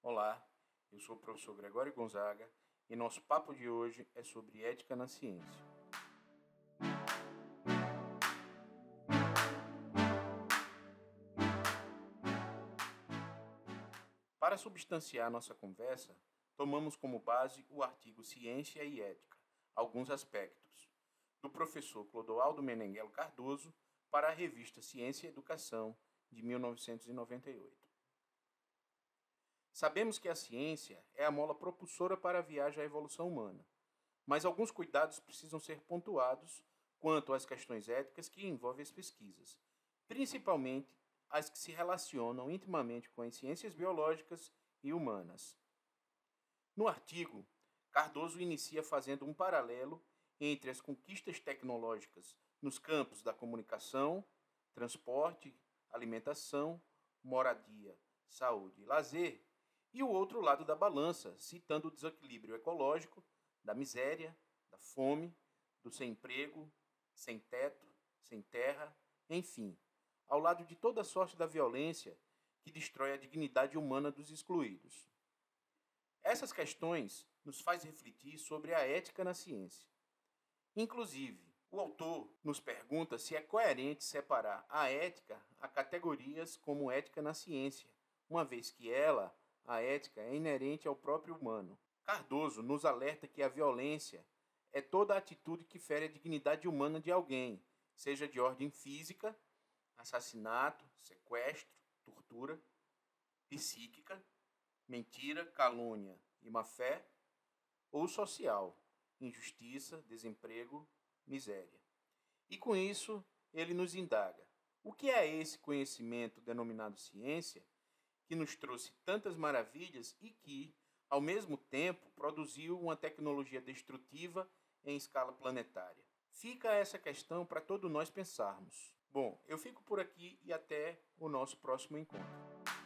Olá, eu sou o professor Gregório Gonzaga e nosso papo de hoje é sobre ética na ciência. Para substanciar nossa conversa, tomamos como base o artigo Ciência e Ética, alguns aspectos, do professor Clodoaldo Menenguelo Cardoso para a revista Ciência e Educação, de 1998. Sabemos que a ciência é a mola propulsora para a viagem à evolução humana, mas alguns cuidados precisam ser pontuados quanto às questões éticas que envolvem as pesquisas, principalmente as que se relacionam intimamente com as ciências biológicas e humanas. No artigo, Cardoso inicia fazendo um paralelo entre as conquistas tecnológicas nos campos da comunicação, transporte, alimentação, moradia, saúde e lazer e o outro lado da balança, citando o desequilíbrio ecológico, da miséria, da fome, do sem emprego, sem teto, sem terra, enfim, ao lado de toda sorte da violência que destrói a dignidade humana dos excluídos. Essas questões nos faz refletir sobre a ética na ciência. Inclusive, o autor nos pergunta se é coerente separar a ética a categorias como ética na ciência, uma vez que ela a ética é inerente ao próprio humano. Cardoso nos alerta que a violência é toda atitude que fere a dignidade humana de alguém, seja de ordem física, assassinato, sequestro, tortura, psíquica, mentira, calúnia e má-fé, ou social, injustiça, desemprego, miséria. E com isso, ele nos indaga: o que é esse conhecimento denominado ciência que nos trouxe tantas maravilhas e que, ao mesmo tempo, produziu uma tecnologia destrutiva em escala planetária. Fica essa questão para todos nós pensarmos. Bom, eu fico por aqui e até o nosso próximo encontro.